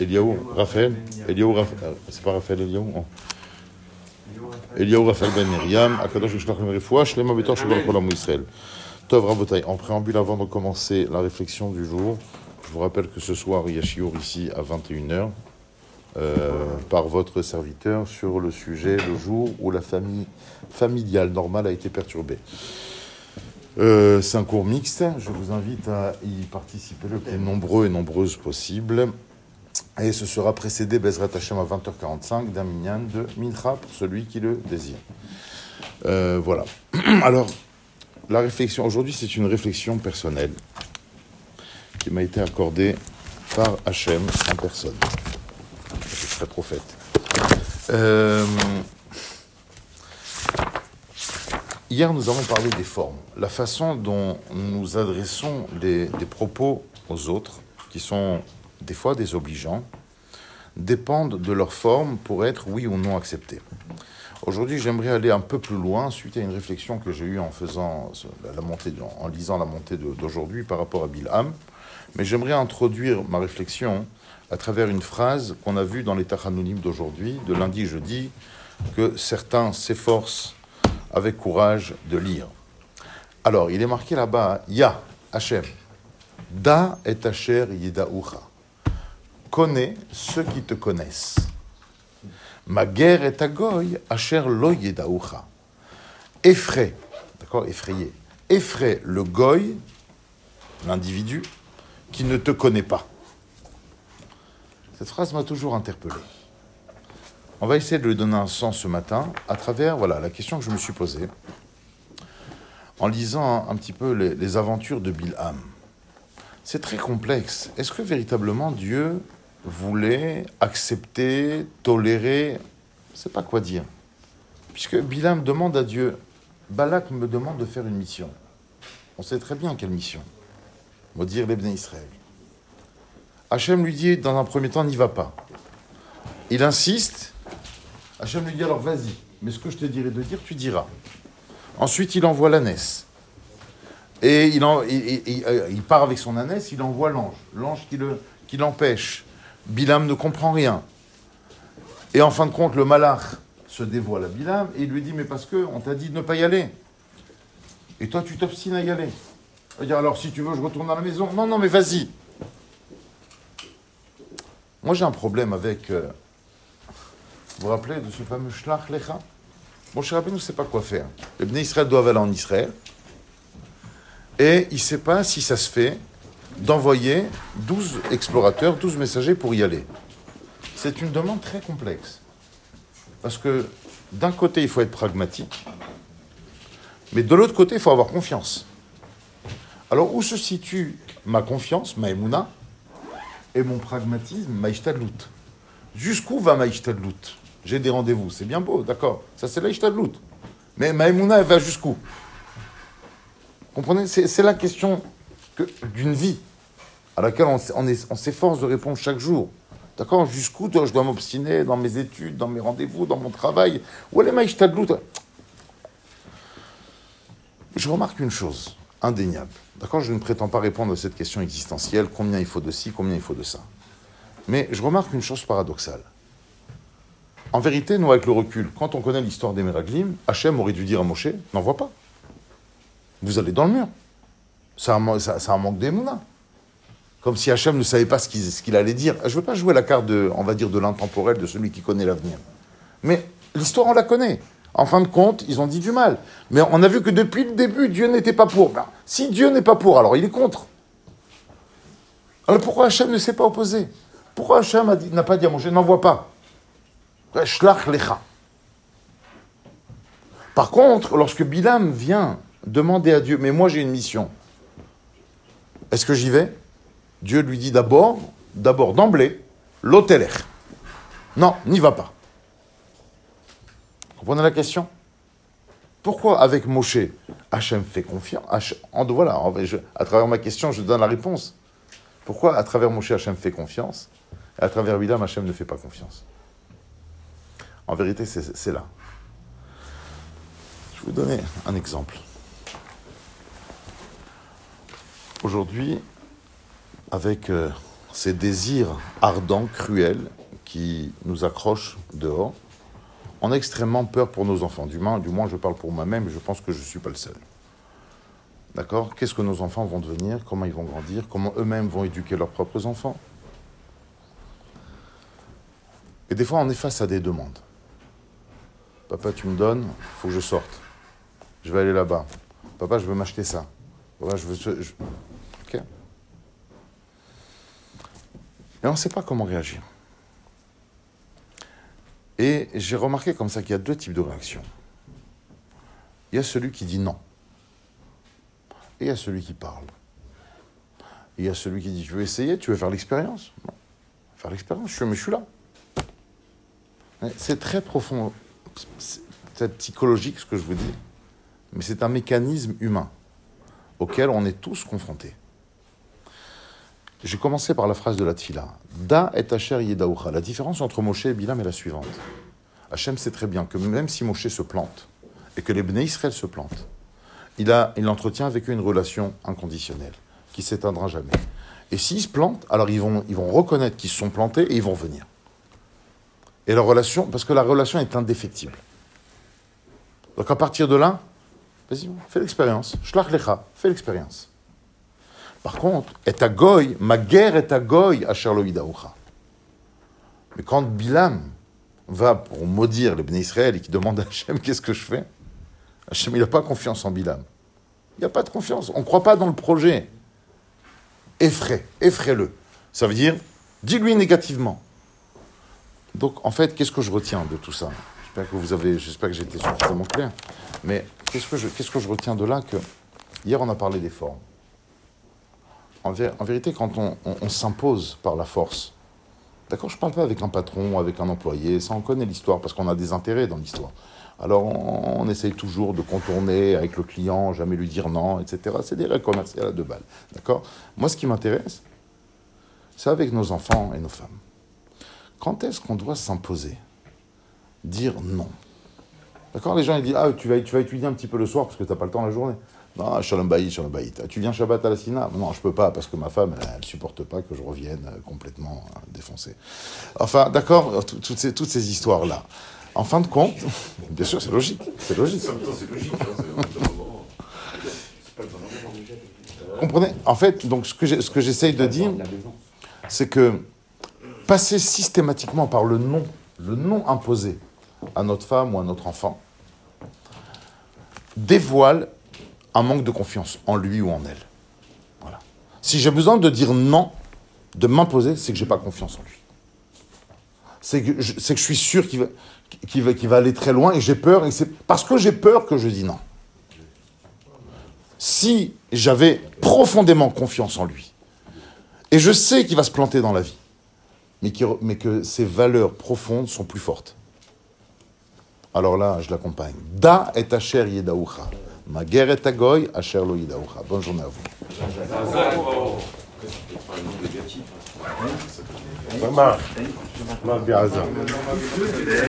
Eliaou, Raphaël, Eliaou, euh, c'est pas Raphaël Eliaou. Eliaou Raphaël ben Miriam, Akadosh Yishlachem Refoua, Shlema Betor Shabbat Kolam Israël. Tov Rabotai, en préambule avant de commencer la réflexion du jour, je vous rappelle que ce soir, il y a Chiour ici à 21h, euh, par votre serviteur, sur le sujet le jour où la famille familiale normale a été perturbée. Euh, c'est un cours mixte. Je vous invite à y participer le plus nombreux et nombreuses possible. Et ce sera précédé, Bezrat Hashem, à 20h45, d'un minyan de Mincha pour celui qui le désire. Euh, voilà. Alors, la réflexion, aujourd'hui, c'est une réflexion personnelle qui m'a été accordée par Hachem en personne. Je serai prophète. Euh, Hier, nous avons parlé des formes, la façon dont nous adressons des propos aux autres, qui sont des fois désobligeants, dépendent de leur forme pour être oui ou non acceptés. Aujourd'hui, j'aimerais aller un peu plus loin suite à une réflexion que j'ai eue en faisant la montée, en lisant la montée d'aujourd'hui par rapport à Bilham, mais j'aimerais introduire ma réflexion à travers une phrase qu'on a vue dans les Tachanounim d'aujourd'hui, de lundi jeudi, que certains s'efforcent avec courage de lire. Alors, il est marqué là-bas, Ya, Hachem, Da et Asher Yidaoucha. Connais ceux qui te connaissent. Ma guerre est à Goy, Asher Lo Yidaoucha. Effraie, d'accord, effrayé. Effraie le Goy, l'individu, qui ne te connaît pas. Cette phrase m'a toujours interpellé. On va essayer de lui donner un sens ce matin à travers voilà, la question que je me suis posée en lisant un, petit peu les, les aventures de Bilham. C'est très complexe. Est-ce que véritablement Dieu voulait accepter, tolérer Je ne sais pas quoi dire. Puisque Bilham demande à Dieu, Balak me demande de faire une mission. On sait très bien quelle mission. Maudire les Israël. Hachem lui dit, dans un premier temps, n'y va pas. Il insiste. Hachem lui dit alors vas-y, mais ce que je te dirai de dire, tu diras. Ensuite, il envoie l'ânesse. Et il, en- il- euh, il part avec son ânesse, il envoie l'ange. L'ange qui le- qui l'empêche. Bilam ne comprend rien. Et en fin de compte, le malach se dévoile à Bilam et il lui dit Mais parce que on t'a dit de ne pas y aller. Et toi, tu t'obstines à y aller. Il dire Alors, si tu veux, je retourne à la maison. Non, non, mais vas-y. Moi, j'ai un problème avec. euh, vous vous rappelez de ce fameux Shlach Lecha? Mon cher Rabbeinu ne sait pas quoi faire. Les Bnei Israël doivent aller en Israël. Et il ne sait pas si ça se fait d'envoyer 12 explorateurs, 12 messagers pour y aller. C'est une demande très complexe. Parce que d'un côté, il faut être pragmatique, mais de l'autre côté, il faut avoir confiance. Alors, où se situe ma confiance, ma émouna, et mon pragmatisme, ma Jusqu'où va ma J'ai des rendez-vous, c'est bien beau, d'accord. Ça, c'est la ishtadlout. Mais ma émouna, elle va jusqu'où? Comprenez C'est la question que- d'une vie à laquelle on, s'efforce de répondre chaque jour. D'accord Jusqu'où je dois m'obstiner dans mes études, dans mes rendez-vous, dans mon travail? Où est ma ishtadlout Je remarque une chose indéniable. D'accord Je ne prétends pas répondre à cette question existentielle combien il faut de ci, combien il faut de ça. Mais je remarque une chose paradoxale. En vérité, nous, avec le recul, quand on connaît l'histoire des Meraglim, Hachem aurait dû dire à Moshe N'envoie pas. Vous allez dans le mur. Un manque d'émouna. Comme si Hachem ne savait pas ce qu'il allait dire. Je ne veux pas jouer la carte, de, on va dire, de l'intemporel, de celui qui connaît l'avenir. Mais l'histoire, on la connaît. En fin de compte, ils ont dit du mal. Mais on a vu que depuis le début, Dieu n'était pas pour. Ben, si Dieu n'est pas pour, alors il est contre. Alors pourquoi Hachem ne s'est pas opposé? Pourquoi Hachem n'a pas dit à Moshe, n'envoie pas? Par contre, lorsque Bilam vient demander à Dieu, mais moi j'ai une mission, est-ce que j'y vais? Dieu lui dit d'abord, d'abord d'emblée, l'hôteler. Non, n'y va pas. Vous comprenez la question? Pourquoi avec Moshe, Hachem fait confiance Voilà, à travers ma question, je donne la réponse. Pourquoi à travers Moshe, Hachem fait confiance et à travers Bilam, Hachem ne fait pas confiance? En vérité, c'est là. Je vais vous donner un exemple. Aujourd'hui, avec euh, ces désirs ardents, cruels, qui nous accrochent dehors, on a extrêmement peur pour nos enfants. Du moins, du moins je parle pour moi-même, je pense que je ne suis pas le seul. D'accord? Qu'est-ce que nos enfants vont devenir? Comment ils vont grandir? Comment eux-mêmes vont éduquer leurs propres enfants? Et des fois, on est face à des demandes. Papa, tu me donnes, il faut que je sorte. Je vais aller là-bas. Papa, je veux m'acheter ça. Papa, je veux... Ok Et on ne sait pas comment réagir. Et j'ai remarqué comme ça qu'il y a deux types de réactions. Il y a celui qui dit non. Et il y a celui qui parle. Il y a celui qui dit, tu veux essayer, tu veux faire l'expérience? Faire l'expérience, je suis, mais je suis là. C'est très profond, c'est psychologique ce que je vous dis, mais c'est un mécanisme humain auquel on est tous confrontés. J'ai commencé par la phrase de la Tfila. Da et Asher Yedaoucha. La différence entre Moshe et Bilam est la suivante. Hachem sait très bien que même si Moshe se plante et que les Bnei Israël se plantent, il, a, il entretient avec eux une relation inconditionnelle qui s'éteindra jamais. Et s'ils se plantent, alors ils vont, ils vont reconnaître qu'ils se sont plantés et ils vont venir. Et la relation, parce que la relation est indéfectible. Donc à partir de là, vas-y, fais l'expérience. Shlach lecha, fais l'expérience. Par contre, et à goy, ma guerre est à goy à Charloïdaoucha. Mais quand Bilam va pour maudire les Bnei Israël et qui demande à Hachem qu'est-ce que je fais, Hachem il n'a pas confiance en Bilam. Il n'y a pas de confiance. On ne croit pas dans le projet. Effraie, effraie-le. Ça veut dire, dis-lui négativement. Donc, en fait, qu'est-ce que je retiens de tout ça? J'espère que vous avez, j'espère que j'ai été suffisamment clair. Mais qu'est-ce que je, retiens de là que hier on a parlé des formes. En, vé- en vérité, quand on, s'impose par la force, d'accord, je parle pas avec un patron, avec un employé, ça on connaît l'histoire parce qu'on a des intérêts dans l'histoire. Alors on, on essaye toujours de contourner avec le client, jamais lui dire non, etc. C'est des règles commerciales à deux balles, d'accord? Moi, ce qui m'intéresse, c'est avec nos enfants et nos femmes. Quand est-ce qu'on doit s'imposer? Dire non. D'accord Les gens ils disent Ah, tu vas, tu vas étudier un petit peu le soir parce que tu n'as pas le temps la journée. Non, shalom bayit, shalom. Ah, Tu viens Shabbat à la Sina? Non, je peux pas parce que ma femme, elle, ne supporte pas que je revienne euh, complètement euh, défoncé. Enfin, d'accord, euh, tout- toutes ces, toutes ces histoires-là. En fin de compte, bien sûr, c'est logique. C'est logique. Comprenez? En fait, donc ce que j'essaye de dire, c'est que passer systématiquement par le non, le non imposé à notre femme ou à notre enfant, dévoile un manque de confiance en lui ou en elle. Voilà. Si j'ai besoin de dire non, de m'imposer, c'est que j'ai pas confiance en lui. C'est que je, je suis sûr qu'il va, aller très loin et j'ai peur. Parce que j'ai peur que je dis non. Si j'avais profondément confiance en lui, et je sais qu'il va se planter dans la vie, mais, que ses valeurs profondes sont plus fortes. Alors là, je l'accompagne. Da et Asher Yedaoucha. Ma guerre est Agoy, Asher lo Yedaoucha. Bonne journée à vous.